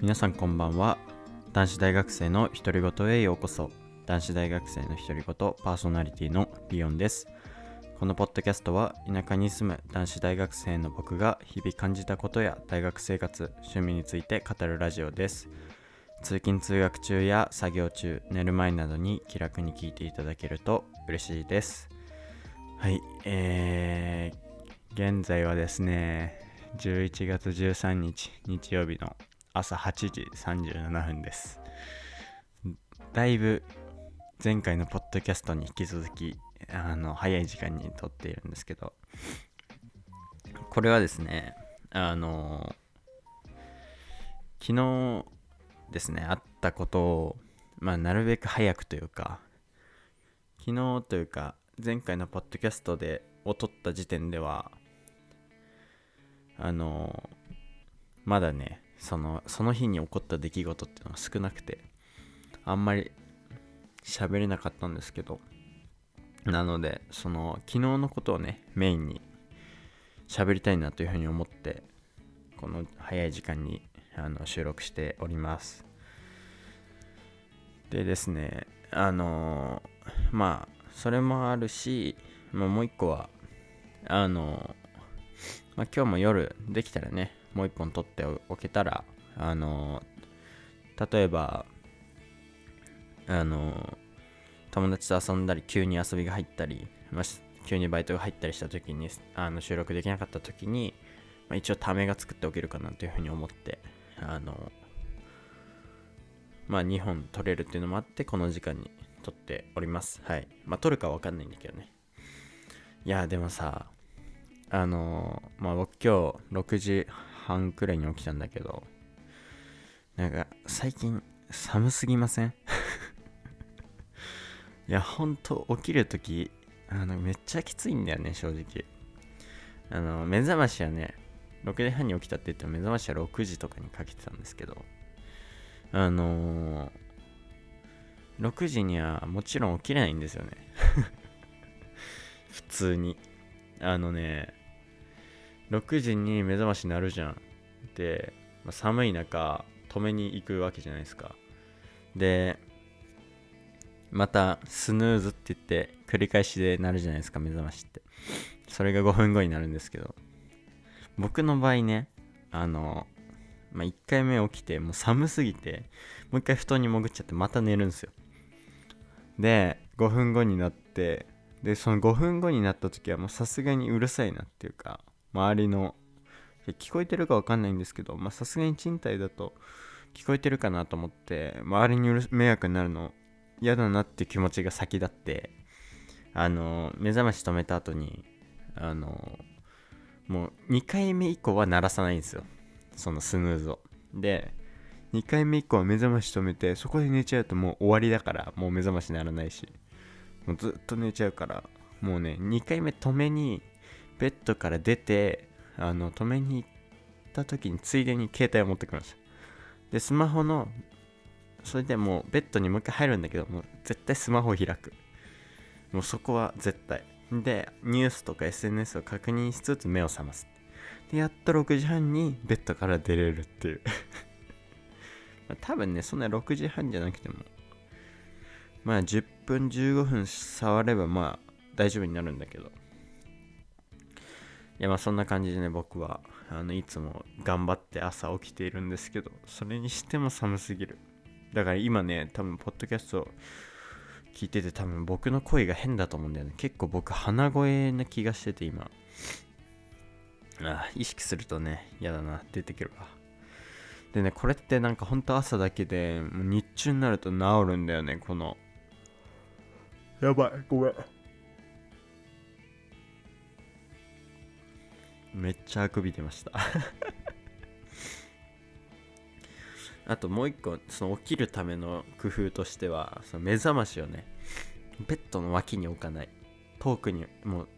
皆さんこんばんは。男子大学生の独り言へようこそ。男子大学生の独り言パーソナリティのリオンです。このポッドキャストは田舎に住む男子大学生の僕が日々感じたことや大学生活趣味について語るラジオです。通勤通学中や作業中寝る前などに気楽に聞いていただけると嬉しいです。はいえー、現在はですね11月13日日曜日の朝8時37分です。だいぶ前回のポッドキャストに引き続きあの早い時間に撮っているんですけどこれはですねあの昨日ですねあったことをまあなるべく早くというか昨日というか前回のポッドキャストでを撮った時点ではあのまだねそのその日に起こった出来事っていうのが少なくてあんまり喋れなかったんですけどなのでその昨日のことをねメインに喋りたいなというふうに思ってこの早い時間にあの収録しております。でですねあのまあそれもあるし、まあ、もう一個はあのまあ、今日も夜できたらねもう一本撮っておけたらあの例えばあの友達と遊んだり急に遊びが入ったり、まあ、急にバイトが入ったりした時にあの収録できなかった時に、まあ、一応ためが作っておけるかなというふうに思ってあのまあ2本撮れるっていうのもあってこの時間に撮っております。はい。まあ撮るかわかんないんだけどね。いやでもさあのまあ僕今日6時半くらいに起きたんだけどなんか最近寒すぎません？いやほんと起きるときあのめっちゃきついんだよね正直。あの目覚ましはね6時半に起きたって言っても目覚ましは6時とかにかけてたんですけどあのー、6時にはもちろん起きれないんですよね。普通に。あのね6時に目覚まし鳴るじゃん。で、まあ、寒い中止めに行くわけじゃないですか。でまたスヌーズって言って繰り返しで鳴るじゃないですか目覚ましって。それが5分後になるんですけど。僕の場合ねあのまあ、1回目起きてもう寒すぎてもう1回布団に潜っちゃってまた寝るんですよ。で5分後になってでその5分後になった時はもうさすがにうるさいなっていうか周りの聞こえてるか分かんないんですけどさすがに賃貸だと聞こえてるかなと思って周りに迷惑になるの嫌だなって気持ちが先立ってあの目覚まし止めた後にあのもう2回目以降は鳴らさないんですよ。そのスヌーズを。で2回目以降は目覚まし止めてそこで寝ちゃうともう終わりだからもう目覚ましならないしもうずっと寝ちゃうからもうね2回目止めにベッドから出てあの止めに行った時についでに携帯を持ってきました。でスマホのそれでもうベッドにもう一回入るんだけどもう絶対スマホを開く。もうそこは絶対。でニュースとか SNS を確認しつつ目を覚ます。でやっと6時半にベッドから出れるっていう。多分ねそんな6時半じゃなくてもまあ10分15分触ればまあ大丈夫になるんだけど。いやまあそんな感じでね僕はあのいつも頑張って朝起きているんですけどそれにしても寒すぎる。だから今ね多分ポッドキャスト聞いてて多分僕の声が変だと思うんだよね。結構僕鼻声な気がしてて今。あ意識するとね嫌だな。出てくるわ。でねこれってなんかほんと朝だけで日中になると治るんだよねこの。やばいごめん。めっちゃあくび出ました。あともう一個その起きるための工夫としてはその目覚ましをねベッドの脇に置かない。遠くにもう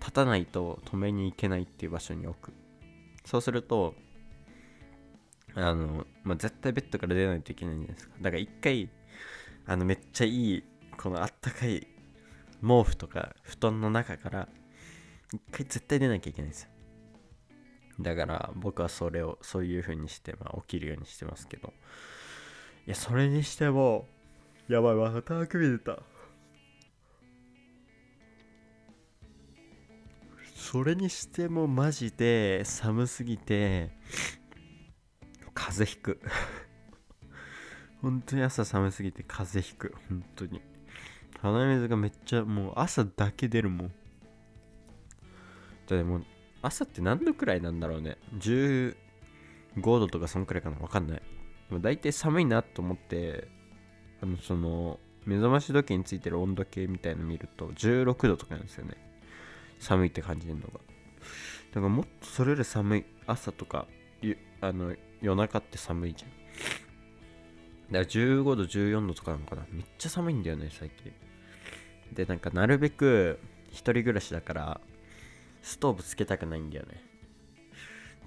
立たないと止めに行けないっていう場所に置く。そうするとあの、まあ、絶対ベッドから出ないといけないんじゃないですか。だから一回あのめっちゃいいこのあったかい毛布とか布団の中から一回絶対出なきゃいけないんですよ。だから僕はそれをそういう風にして、まあ、起きるようにしてますけど。いやそれにしてもやばいまたあくび出た。それにしてもマジで寒すぎて風邪ひく。本当に朝寒すぎて風邪ひく。本当に。鼻水がめっちゃもう朝だけ出るもん。だってもう朝って何度くらいなんだろうね。15度とかそんくらいかな。わかんない。でも大体寒いなと思ってあのその目覚まし時計についてる温度計みたいの見ると16度とかなんですよね。寒いって感じるのが。だからもっとそれより寒い。朝とかあの夜中って寒いじゃん。だから15度14度とかなのかな。めっちゃ寒いんだよね最近。でなんかなるべく一人暮らしだからストーブつけたくないんだよね。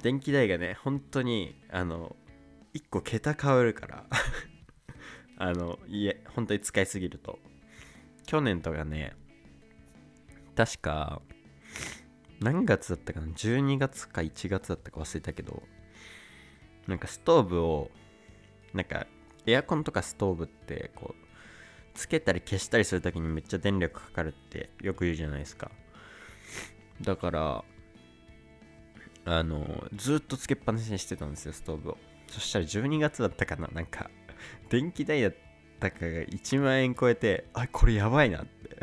電気代がね本当にあの1個桁変わるから。あの家本当に使いすぎると。去年とかね確か何月だったかな？12月か1月だったか忘れたけどなんかストーブをなんかエアコンとかストーブってこうつけたり消したりするときにめっちゃ電力かかるってよく言うじゃないですか。だからあのずっとつけっぱなしにしてたんですよストーブを。そしたら12月だったかななんか 電気代だったかが1万円超えてあこれやばいなって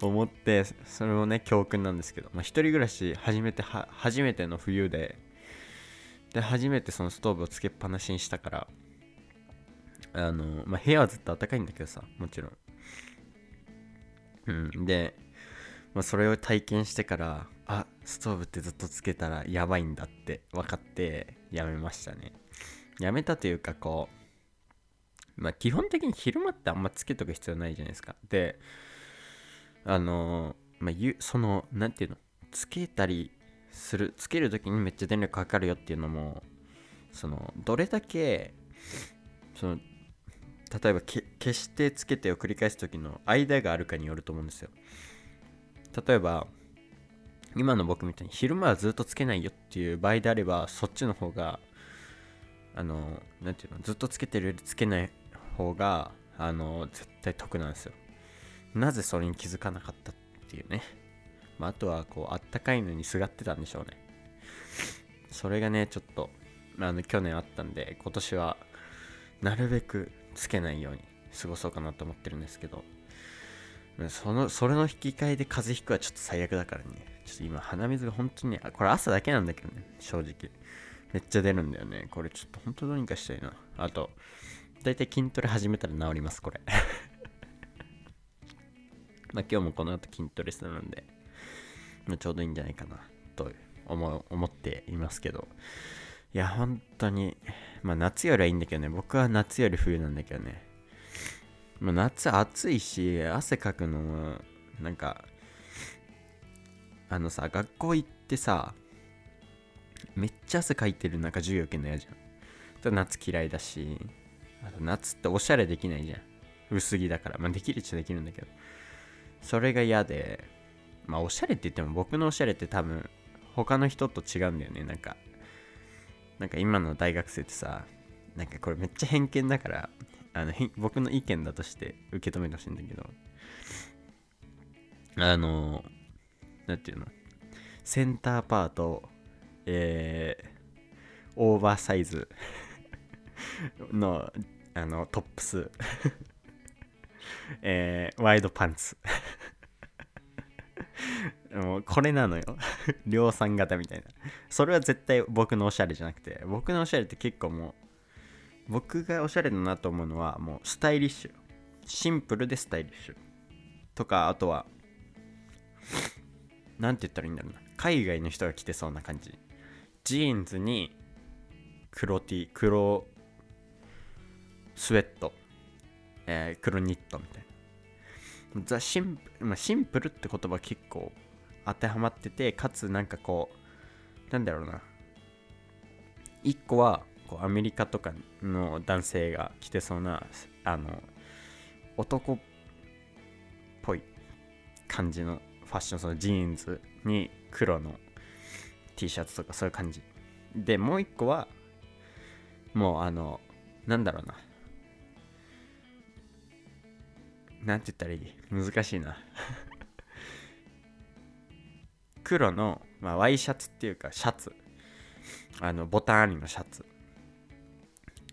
思ってそれもね教訓なんですけど、まあ、一人暮らし初めて初めての冬でで初めてそのストーブをつけっぱなしにしたからあの、まあ、部屋はずっと暖かいんだけどさもちろん。うんで、まあ、それを体験してからあ。ストーブってずっとつけたらやばいんだって分かってやめましたね。やめたというかこうまあ基本的に昼間ってあんまつけとく必要ないじゃないですか。であのまあゆそのなんていうのつけたりするつける時にめっちゃ電力かかるよっていうのもそのどれだけその例えばけ消してつけてを繰り返す時の間があるかによると思うんですよ例えば今の僕みたいに昼間はずっとつけないよっていう場合であればそっちの方があのなんていうのずっとつけてるよりつけない方があの絶対得なんですよ。なぜそれに気づかなかったっていうね、まあ、あとはこうあったかいのにすがってたんでしょうね。それがねちょっとあの去年あったんで今年はなるべくつけないように過ごそうかなと思ってるんですけど。そのそれの引き換えで風邪ひくはちょっと最悪だからね。ちょっと今鼻水が本当にねこれ朝だけなんだけどね正直。めっちゃ出るんだよね。これちょっと本当どうにかしたいな。あと大体筋トレ始めたら治りますこれ。まあ今日もこの後筋トレするんで、まあ、ちょうどいいんじゃないかなと思う思っていますけど。いや本当にまあ夏よりはいいんだけどね。僕は夏より冬なんだけどね。ま、夏暑いし汗かくのもなんかあのさ学校行ってさめっちゃ汗かいてる中授業受けんの嫌じゃん。と夏嫌いだしあと夏っておしゃれできないじゃん。薄着だから。まあできるっちゃできるんだけど。それが嫌でまあおしゃれって言っても僕のおしゃれって多分他の人と違うんだよね。なんかなんか今の大学生ってさなんかこれめっちゃ偏見だからあの僕の意見だとして受け止めてほしいんだけどあのなんていうの？センターパートえー、オーバーサイズ のあのトップス えー、ワイドパンツ。もうこれなのよ。量産型みたいな。それは絶対僕のおしゃれじゃなくて僕のおしゃれって結構もう僕がおしゃれだなと思うのはもうスタイリッシュ。シンプルでスタイリッシュ。とかあとは 何て言ったらいいんだろうな。海外の人が着てそうな感じ。ジーンズに黒 T 黒スウェット、えー、黒ニットみたいな。ザシンプ,、まあ、シンプルって言葉結構当てはまっててかつなんかこうなんだろうな。一個はこうアメリカとかの男性が着てそうなあの男っぽい感じのファッションそのジーンズに黒の T シャツとかそういう感じ。でもう一個はもうあのなんだろうな。なんて言ったらいい？難しいな。黒の、まあ、ワイシャツっていうかシャツ。あのボタンありのシャツ。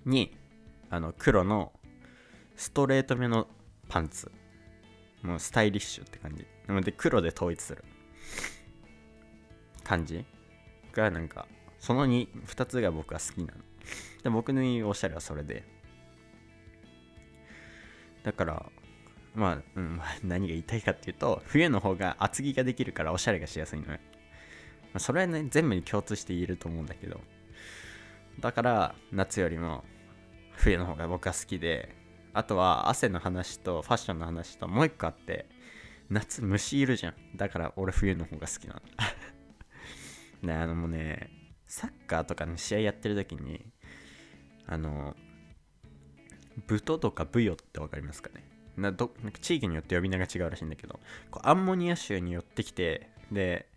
にあの黒のストレートめのパンツ。もうスタイリッシュって感じ。なので黒で統一する。感じ。がなんかその 2, 2つが僕は好きなの。で僕のおしゃれはそれで。だからまあ、うん、何が言いたいかっていうと冬の方が厚着ができるからおしゃれがしやすいのよ、まあ、それはね全部に共通して言えると思うんだけど。だから夏よりも冬の方が僕は好きであとは汗の話とファッションの話ともう一個あって夏虫いるじゃん。だから俺冬の方が好きなの。ねあのもうねサッカーとかの試合やってる時にあのブトとかブヨって分かりますかね。などなんか地域によって呼び名が違うらしいんだけどこうアンモニア臭に寄ってきてで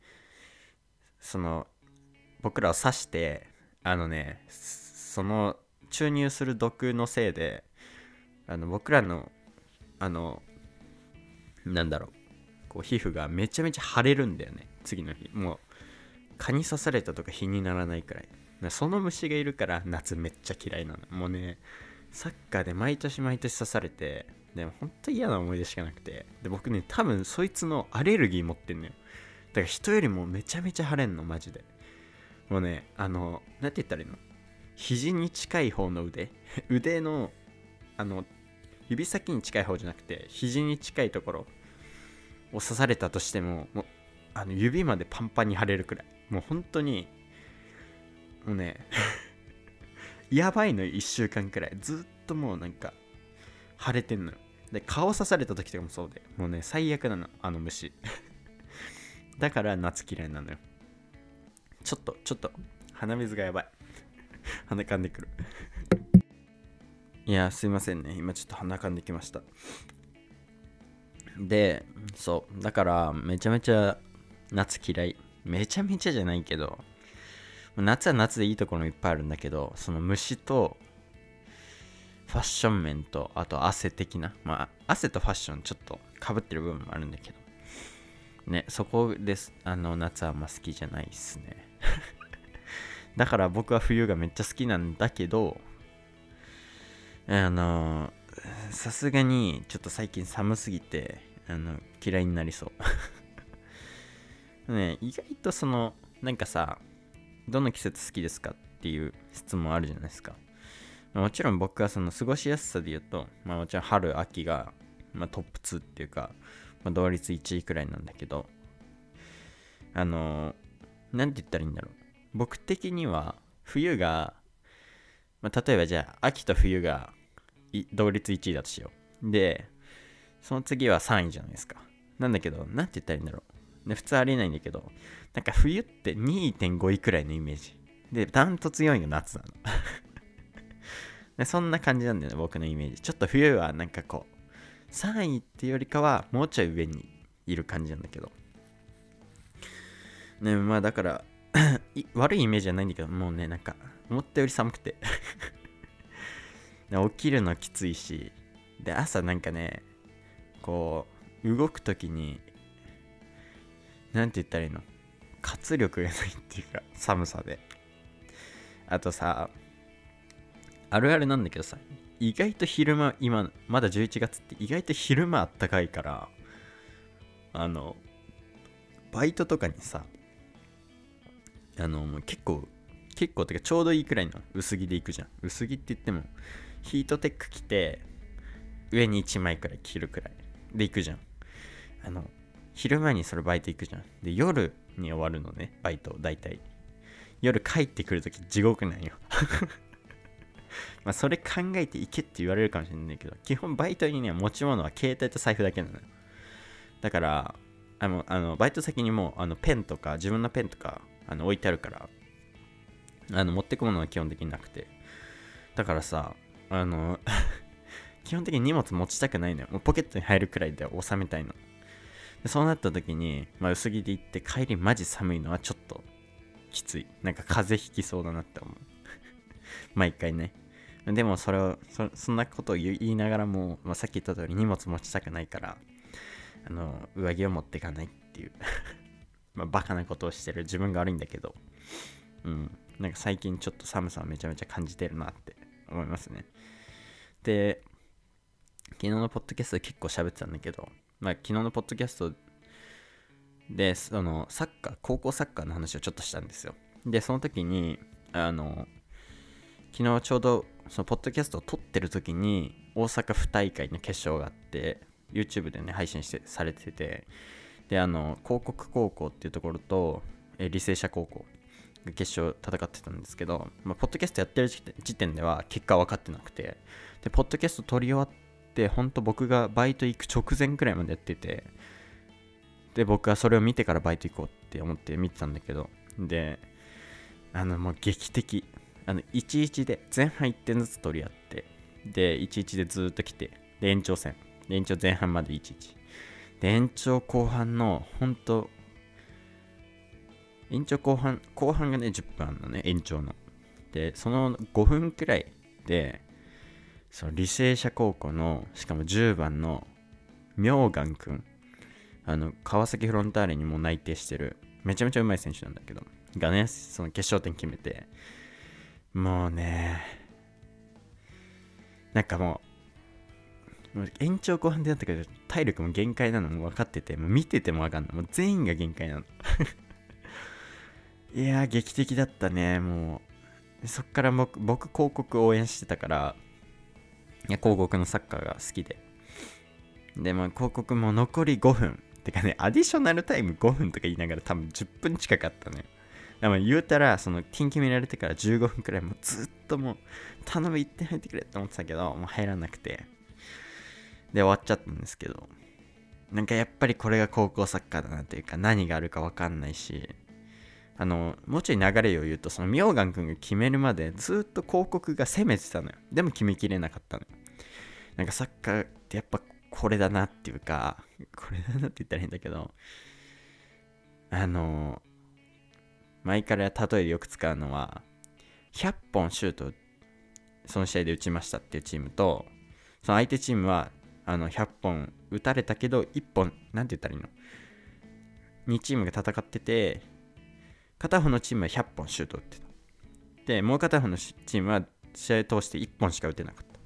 その僕らを刺してあのねその注入する毒のせいであの僕らのあのなんだろうこう皮膚がめちゃめちゃ腫れるんだよね次の日。もう蚊に刺されたとか日にならないくらい。その虫がいるから夏めっちゃ嫌いなの。もうねサッカーで毎年毎年刺されてでも本当嫌な思い出しかなくて。で僕ね多分そいつのアレルギー持ってんのよ。だから人よりもめちゃめちゃ腫れんのマジで。もうねあの何て言ったらいいの？肘に近い方の腕？腕のあの指先に近い方じゃなくて肘に近いところを刺されたとしてももうあの指までパンパンに腫れるくらい。もう本当にもうね やばいの1週間くらい。ずっともうなんか腫れてんのよ。で顔刺された時とかもそうでもうね最悪なのあの虫。だから夏嫌いなのよ。ちょっとちょっと鼻水がやばい。鼻かんでくる。いやすいませんね。今ちょっと鼻かんできました。でそう。だからめちゃめちゃ夏嫌い。めちゃめちゃじゃないけど夏は夏でいいところもいっぱいあるんだけどその虫とファッション面とあと汗的な。まあ汗とファッションちょっとかぶってる部分もあるんだけど。ねそこです。あの夏はあんま好きじゃないっすね。だから僕は冬がめっちゃ好きなんだけどあのさすがにちょっと最近寒すぎてあの嫌いになりそう。ね意外とそのなんかさどの季節好きですかっていう質問あるじゃないですか。もちろん僕はその過ごしやすさで言うと、まあ、もちろん春秋が、まあ、トップ2っていうか、まあ、同率1位くらいなんだけどあの何て言ったらいいんだろう。僕的には冬が、まあ、例えばじゃあ秋と冬が同率1位だとしよう。でその次は3位じゃないですか。なんだけど何て言ったらいいんだろう。で普通ありえないんだけどなんか冬って2.5位くらいのイメージ。でダントツ4位が夏なの。でそんな感じなんだよね僕のイメージ。ちょっと冬はなんかこう3位っていうよりかはもうちょい上にいる感じなんだけど。ねまあだから悪いイメージはないんだけど、もうね、なんか、思ったより寒くて 起きるのきついし、で、朝なんかね、こう、動くときに、なんて言ったらいいの？活力がないっていうか、寒さで。あとさ、あるあるなんだけどさ、意外と昼間、今、まだ11月って意外と昼間あったかいから、あの、バイトとかにさ、あの、もう結構、結構てかちょうどいいくらいの薄着でいくじゃん。薄着って言っても、ヒートテック着て、上に1枚くらい着るくらいで行くじゃん。あの、昼間にそれバイト行くじゃん。で、夜に終わるのね、バイト、大体。夜帰ってくるとき地獄なんよ。まあ、それ考えて行けって言われるかもしれないけど、基本バイトにね、持ち物は携帯と財布だけなのよ。だから、あの、あのバイト先にもあのペンとか、自分のペンとか、あの置いてあるからあの持ってくものは基本的になくて。だからさあの 基本的に荷物持ちたくないのよ。もうポケットに入るくらいで収めたいの。でそうなった時に、まあ、薄着で行って帰りマジ寒いのはちょっときつい。なんか風邪ひきそうだなって思う。毎回ね。でもそれをそんなことを言いながらも、まあ、さっき言った通り荷物持ちたくないからあの上着を持っていかないっていう。まあバカなことをしてる自分が悪いんだけど。うん。なんか最近ちょっと寒さをめちゃめちゃ感じてるなって思いますね。で昨日のポッドキャストで結構喋ってたんだけどまあ昨日のポッドキャストでそのサッカー高校サッカーの話をちょっとしたんですよ。でその時にあの昨日ちょうどそのポッドキャストを撮ってる時に大阪府大会の決勝があって YouTube でね配信してされててであの広告高校っていうところとえ履正社高校が決勝戦ってたんですけど、まあ、ポッドキャストやってる時点では結果分かってなくてでポッドキャスト撮り終わって本当僕がバイト行く直前くらいまでやっててで僕はそれを見てからバイト行こうって思って見てたんだけどであのもう劇的あの11で前半1点ずつ取り合ってで11でずっと来てで延長戦。延長前半まで11で延長後半の本当延長後半後半がね10分あるのね延長の。でその5分くらいでその履正社高校のしかも10番の明願くん。あの川崎フロンターレにも内定してるめちゃめちゃうまい選手なんだけどがねその決勝点決めてもうねなんかもうもう延長後半でやったけど体力も限界なのも分かっててもう見てても分かんない。もう全員が限界なの。いやー劇的だったねもう。そっから僕僕広告応援してたからいや広告のサッカーが好きで。でも広告も残り5分てかねアディショナルタイム5分とか言いながら多分10分近かったねでも言うたらその点決められてから15分くらいもうずっともう頼む1点入ってくれって思ってたけどもう入らなくて。で終わっちゃったんですけど。なんかやっぱりこれが高校サッカーだなというか何があるか分かんないしあのもうちょい流れを言うとその明願君が決めるまでずっと広告が攻めてたのよ。でも決めきれなかったのよ。なんかサッカーってやっぱこれだなっていうかこれだなって言ったら変だけどあの前から例えでよく使うのは100本シュートその試合で打ちましたっていうチームとその相手チームはあの100本打たれたけど1本なんて言ったらいいの？2チームが戦ってて片方のチームは100本シュート打ってた。でもう片方のチームは試合通して1本しか打てなかった。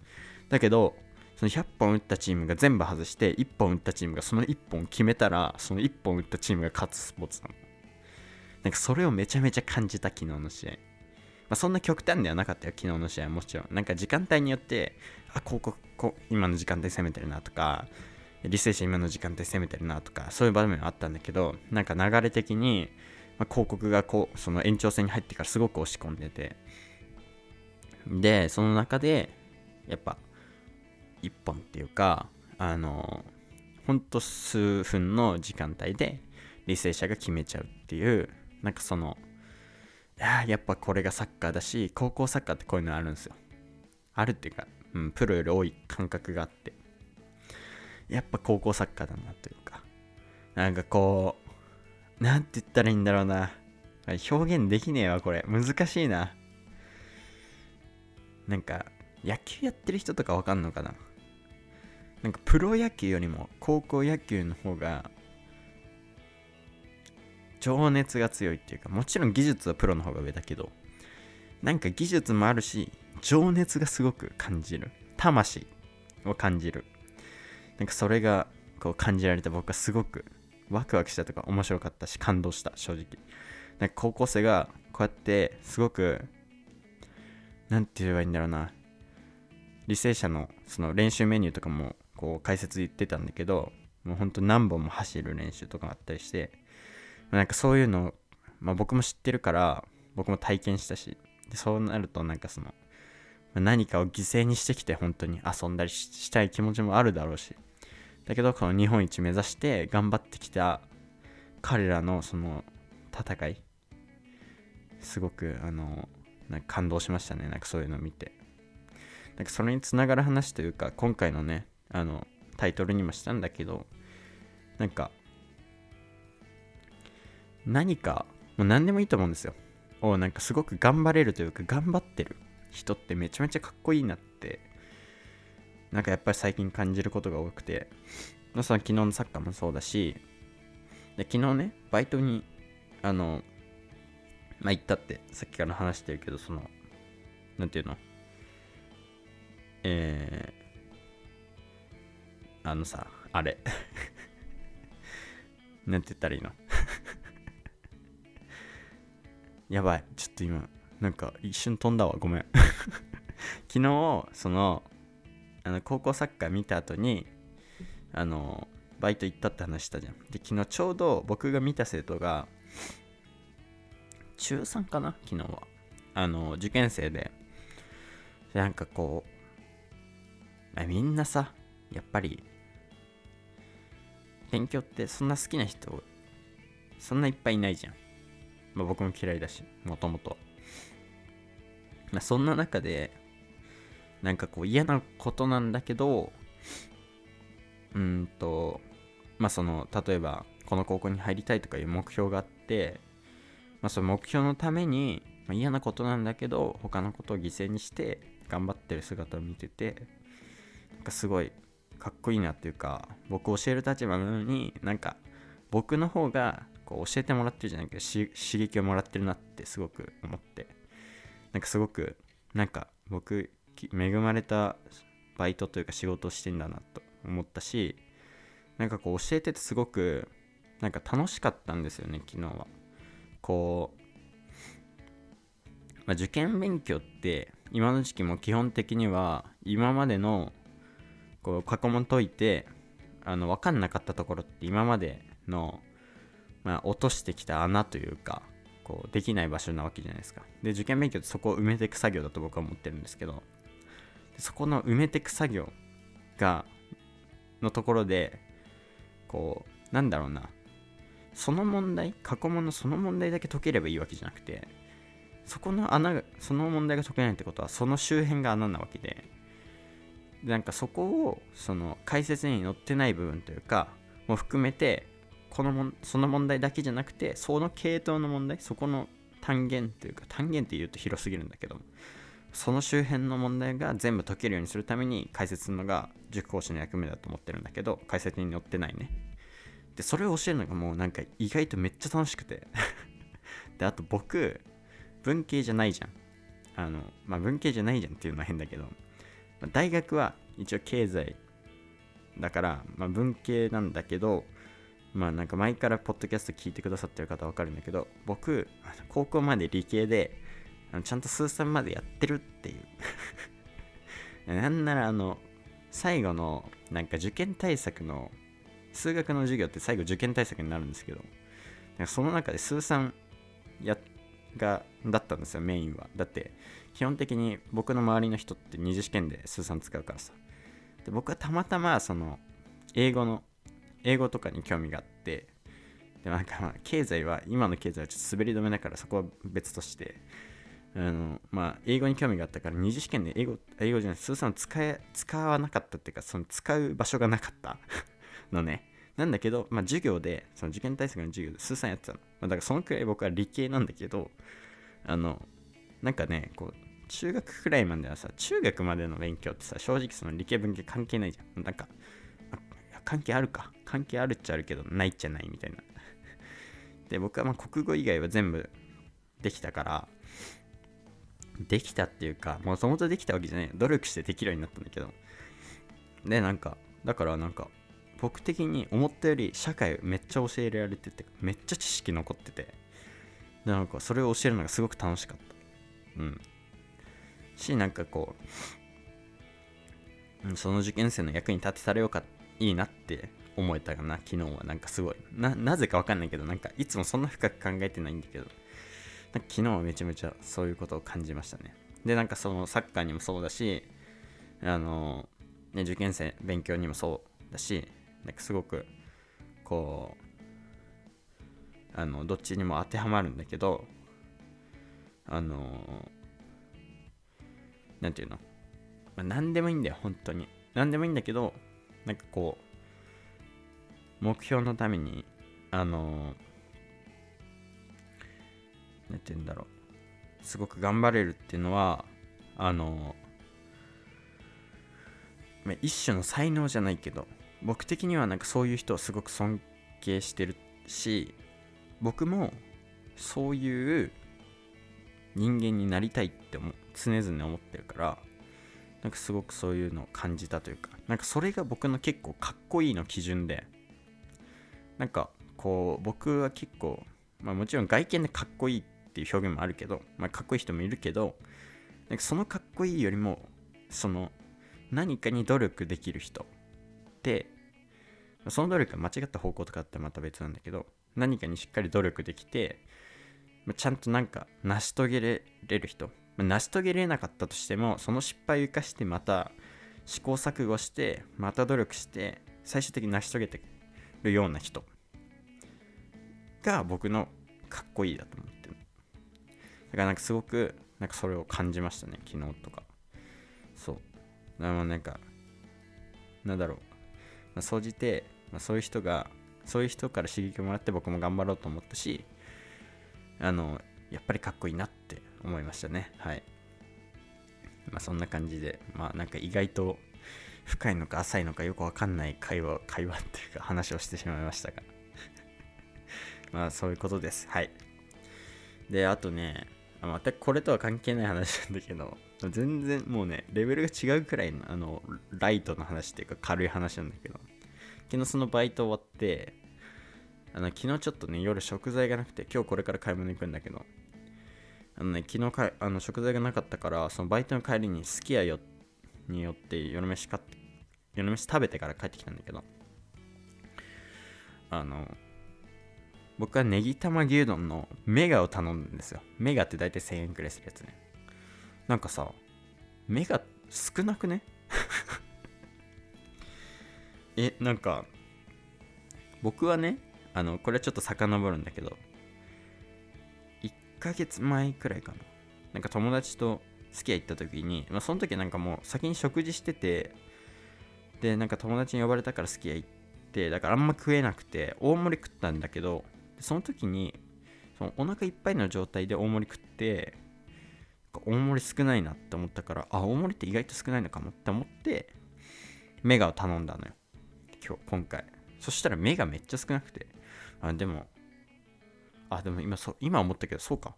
だけどその100本打ったチームが全部外して1本打ったチームがその1本決めたらその1本打ったチームが勝つスポーツなの。なんかそれをめちゃめちゃ感じた昨日の試合。まあ、そんな極端ではなかったよ、昨日の試合は。もちろん。なんか時間帯によって、あ、こうここ今の時間帯攻めてるなとか、履正社今の時間帯攻めてるなとか、そういう場面はあったんだけど、なんか流れ的に、まあ、広告がこう、その延長戦に入ってからすごく押し込んでて、で、その中で、やっぱ、一本っていうか、あの、ほんと数分の時間帯で、履正社が決めちゃうっていう、なんかその、いややっぱこれがサッカーだし高校サッカーってこういうのあるんですよ。あるっていうか、うん、プロより多い感覚があって。やっぱ高校サッカーだなというか。なんかこうなんて言ったらいいんだろうな。表現できねえわこれ。難しいな。なんか野球やってる人とかわかんのかな。なんかプロ野球よりも高校野球の方が情熱が強いっていうかもちろん技術はプロの方が上だけどなんか技術もあるし情熱がすごく感じる。魂を感じる。なんかそれがこう感じられて僕はすごくワクワクしたとか面白かったし感動した正直。なんか高校生がこうやってすごくなんて言えばいいんだろうな。履正社のその練習メニューとかもこう解説言ってたんだけどもうほんと何本も走る練習とかあったりしてなんかそういうの、まあ、僕も知ってるから僕も体験したしでそうなるとなんかその何かを犠牲にしてきて本当に遊んだりしたい気持ちもあるだろうし。だけどこの日本一目指して頑張ってきた彼らのその戦いすごくあのなんか感動しましたね。なんかそういうのを見て。なんかそれにつながる話というか今回のねあのタイトルにもしたんだけどなんか何かもう何でもいいと思うんですよ。をなんかすごく頑張れるというか頑張ってる。人ってめちゃめちゃかっこいいなってなんかやっぱり最近感じることが多くて。その昨日のサッカーもそうだしで昨日ねバイトにあのまあ行ったってさっきから話してるけどそのなんていうの？えー、あのさあれ。なんて言ったらいいの？やばい。ちょっと今なんか一瞬飛んだわごめん。昨日そのあの高校サッカー見た後にあのバイト行ったって話したじゃん。で昨日ちょうど僕が見た生徒が中3かな昨日は。あの受験生で。なんかこう、みんなさやっぱり勉強ってそんな好きな人そんないっぱいいないじゃん、まあ、僕も嫌いだしもともとまあ、そんな中でなんかこう嫌なことなんだけどうんとまあその例えばこの高校に入りたいとかいう目標があってまあその目標のために、まあ、嫌なことなんだけど他のことを犠牲にして頑張ってる姿を見ててなんかすごいかっこいいなっていうか僕教える立場なのになんか僕の方がこう教えてもらってるじゃないけど刺激をもらってるなってすごく思ってなんかすごくなんか僕恵まれたバイトというか仕事をしてんだなと思ったしなんかこう教えててすごくなんか楽しかったんですよね昨日は。こう、まあ、受験勉強って今の時期も基本的には今までのこう過去問解いてあの分かんなかったところって今までの、まあ、落としてきた穴というかこうできない場所なわけじゃないですか。で受験勉強ってそこを埋めていく作業だと僕は思ってるんですけどそこの埋めていく作業がのところでこうなんだろうな。その問題過去問のその問題だけ解ければいいわけじゃなくてそこの穴がその問題が解けないってことはその周辺が穴なわけでなんかそこをその解説に載ってない部分というかも含めてこのもその問題だけじゃなくてその系統の問題そこの単元というか単元って言うと広すぎるんだけどその周辺の問題が全部解けるようにするために解説するのが塾講師の役目だと思ってるんだけど解説に載ってないね。でそれを教えるのがもうなんか意外とめっちゃ楽しくて。であと僕文系じゃないじゃん。あのまあ文系じゃないじゃんっていうのは変だけどまあ大学は一応経済だから、まあ、文系なんだけどまあなんか前からポッドキャスト聞いてくださってる方わかるんだけど僕高校まで理系であのちゃんと数三までやってるっていう。なんならあの最後のなんか受験対策の数学の授業って最後受験対策になるんですけどその中で数三やがだったんですよメインは。だって基本的に僕の周りの人って二次試験で数三使うからさ。で僕はたまたまその英語の英語とかに興味があってでなんかまあ経済は今の経済はちょっと滑り止めだからそこは別としてあのまあ英語に興味があったから二次試験で英語英語じゃない数算使え使わなかったっていうかその使う場所がなかった。のね。なんだけど、まあ、授業でその受験対策の授業で数算やってたの、まあ、だからそのくらい僕は理系なんだけどあのなんかねこう中学くらいまではさ中学までの勉強ってさ正直その理系文系関係ないじゃん。なんか関係あるか。関係あるっちゃあるけどないっちゃないみたいな。で僕はまあ国語以外は全部できたからできたっていうかもともとできたわけじゃない。努力してできるようになったんだけど。でなんかだからなんか僕的に思ったより社会めっちゃ教えられててめっちゃ知識残っててでなんかそれを教えるのがすごく楽しかった。うん。しなんかこうその受験生の役に立てたらよかっいいなって思えたかな。昨日はなんかすごい。ななぜかわかんないけどなんかいつもそんな深く考えてないんだけど。昨日はめちゃめちゃそういうことを感じましたね。でなんかそのサッカーにもそうだしあの、ね、受験生勉強にもそうだしなんかすごくこうあのどっちにも当てはまるんだけどあの何て言うの、まあ、何でもいいんだよ本当に。何でもいいんだけどなんかこう目標のためにあの何て言うんだろう。すごく頑張れるっていうのはあの一種の才能じゃないけど僕的にはなんかそういう人をすごく尊敬してるし僕もそういう人間になりたいって思常々思ってるからなんかすごくそういうのを感じたというかなんかそれが僕の結構かっこいいの基準でなんかこう僕は結構まあもちろん外見でかっこいいっていう表現もあるけど、まあ、かっこいい人もいるけどなんかそのかっこいいよりもその何かに努力できる人ってその努力が間違った方向とかってまた別なんだけど何かにしっかり努力できてちゃんとなんか成し遂げられる人成し遂げれなかったとしてもその失敗を生かしてまた試行錯誤してまた努力して最終的に成し遂げてるような人が僕のかっこいいだと思ってる。だからなんかすごくなんかそれを感じましたね昨日とか。そう。だからなんかなんだろう、まあ、総じて、まあ、そういう人がそういう人から刺激をもらって僕も頑張ろうと思ったしあのやっぱりかっこいいなって思いましたね。はい。まあそんな感じでまあなんか意外と深いのか浅いのかよくわかんない会話会話っていうか話をしてしまいましたが。まあそういうことです。はい。であとねまたこれとは関係ない話なんだけど全然もうねレベルが違うくらいのあのライトの話っていうか軽い話なんだけど昨日そのバイト終わってあの昨日ちょっとね夜食材がなくて今日これから買い物行くんだけどあのね昨日かあの食材がなかったからそのバイトの帰りにすき家よによって夜飯買って夜飯食べてから帰ってきたんだけど。あの僕はネギ玉牛丼のメガを頼んだんですよ。メガって大体1000円くらいするやつね。なんかさメガ少なくね？えなんか僕はねあのこれはちょっと遡るんだけどヶ月前くらいかな。なんか友達とすき家行った時に、まあ、その時なんかもう先に食事しててでなんか友達に呼ばれたからすき家行ってだからあんま食えなくて大盛り食ったんだけどその時にそのお腹いっぱいの状態で大盛り食って大盛り少ないなって思ったからあ大盛りって意外と少ないのかもって思ってメガを頼んだのよ。今日今回。そしたら目がめっちゃ少なくて。あでもあでも今そ今思ったけどそうか。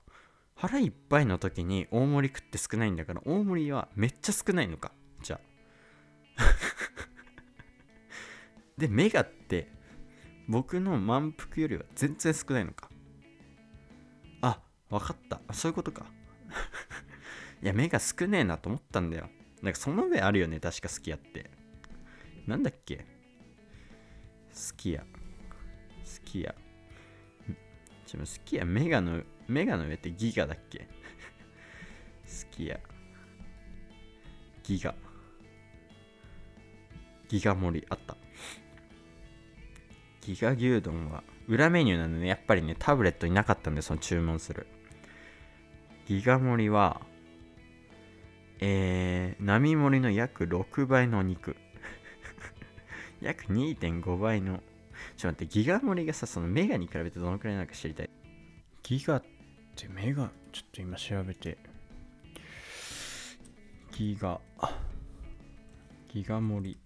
腹いっぱいの時に大盛り食って少ないんだから大盛りはめっちゃ少ないのか。じゃあ。でメガって僕の満腹よりは全然少ないのか。あ分かった。そういうことか。いや目が少ねえなと思ったんだよ。なんかその上あるよね確か好きやって。なんだっけ？好きや好きやちょ好きやメガのメガの上ってギガだっけ？好きやギガ。ギガ盛りあった。ギガ牛丼は裏メニューなんでねやっぱりねタブレットになかったんでその注文する。ギガ盛りはえー、並盛りの約6倍のお肉。約2.5倍のちょっと待ってギガ盛りがさそのメガに比べてどのくらいなのか知りたい？ギガってメガちょっと今調べて。ギガ。ギガ盛り。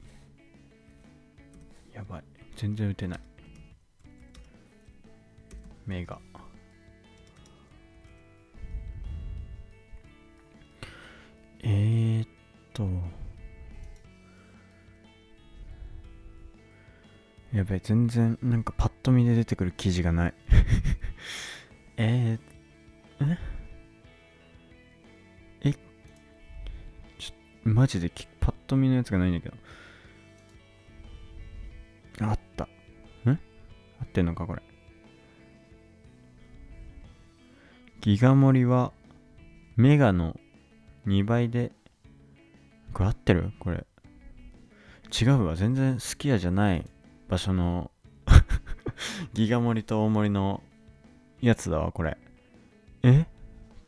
やばい。全然打てない。メガ。えー、っと。やべ全然なんかパッと見で出てくる記事がない。えー、え？え？ちょマジでパッと見のやつがないんだけど。あった。ん合ってんのかこれ。ギガ盛りはメガの2倍で。これ合ってる？これ。違うわ。全然好きやじゃない。場所の ギガ盛りと大盛りのやつだわこれ。え？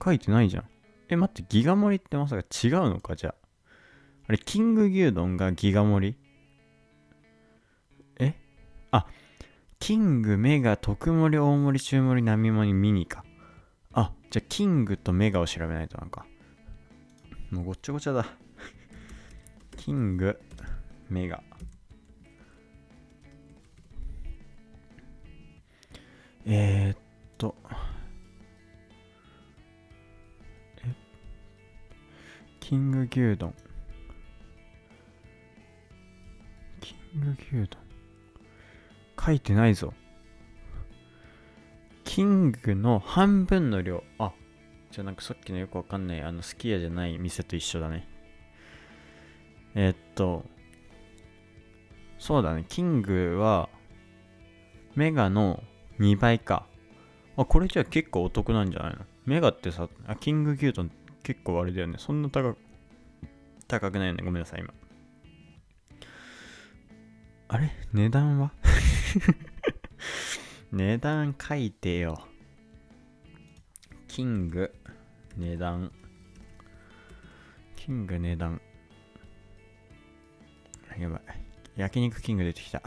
書いてないじゃん。え待ってギガ盛りってまさか違うのか？じゃあ。あれキング牛丼がギガ盛り？え？あキングメガ特盛り大盛り中盛り並盛りミニか。あじゃあ、キングとメガを調べないとなんか。もうごっちゃごちゃだ。キング、メガ。えー、っと。えキング牛丼。キング牛丼。書いてないぞ。キングの半分の量。あ、じゃあなんかさっきのよくわかんない、あの、すき家じゃない店と一緒だね。えー、っと、そうだね、キングは、メガの2倍か。あ、これじゃあ結構お得なんじゃないの？メガってさ、あ、キング牛丼結構あれだよね。そんな高く、高くないよね。ごめんなさい、今。あれ？値段は？値段書いてよ。キング、値段。キング値段。やばい。焼肉キング出てきた。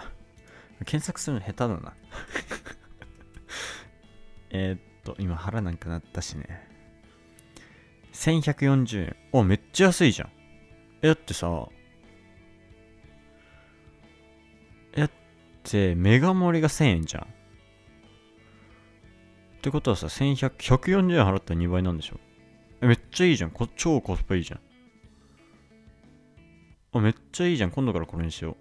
検索するの下手だな。えーっと、今腹なんかなったしね。1140円。お、めっちゃ安いじゃん。え、だってさ、え、だってメガ盛りが1000円じゃん。ってことはさ、1100、140円払ったら2倍なんでしょ？え、めっちゃいいじゃん。こ超コスパいいじゃん。あ、めっちゃいいじゃん。今度からこれにしよ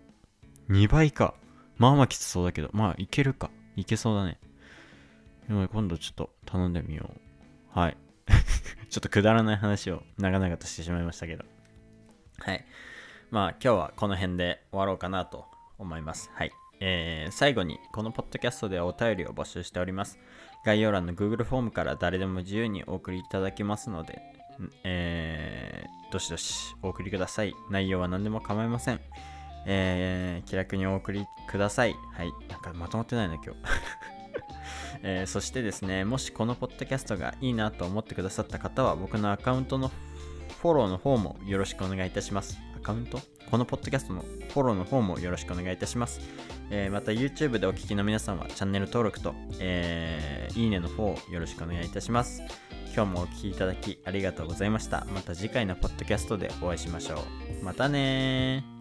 う。2倍か。まあまあきつそうだけど。まあ、いけるか。いけそうだね。今度ちょっと頼んでみよう。はい。ちょっとくだらない話を長々としてしまいましたけど。はい。まあ今日はこの辺で終わろうかなと思います。はい。えー、最後にこのポッドキャストではお便りを募集しております。概要欄の Google フォームから誰でも自由にお送りいただけますので、えー、どしどしお送りください。内容は何でも構いません。えー、気楽にお送りください。はい。なんかまとまってないな、今日。えー、そしてですね、もしこのポッドキャストがいいなと思ってくださった方は、僕のアカウントのフォローの方もよろしくお願いいたします。アカウント？このポッドキャストのフォローの方もよろしくお願いいたします。えー、また YouTube でお聴きの皆さんはチャンネル登録と、えー、いいねの方をよろしくお願いいたします。今日もお聴きいただきありがとうございました。また次回のポッドキャストでお会いしましょう。またね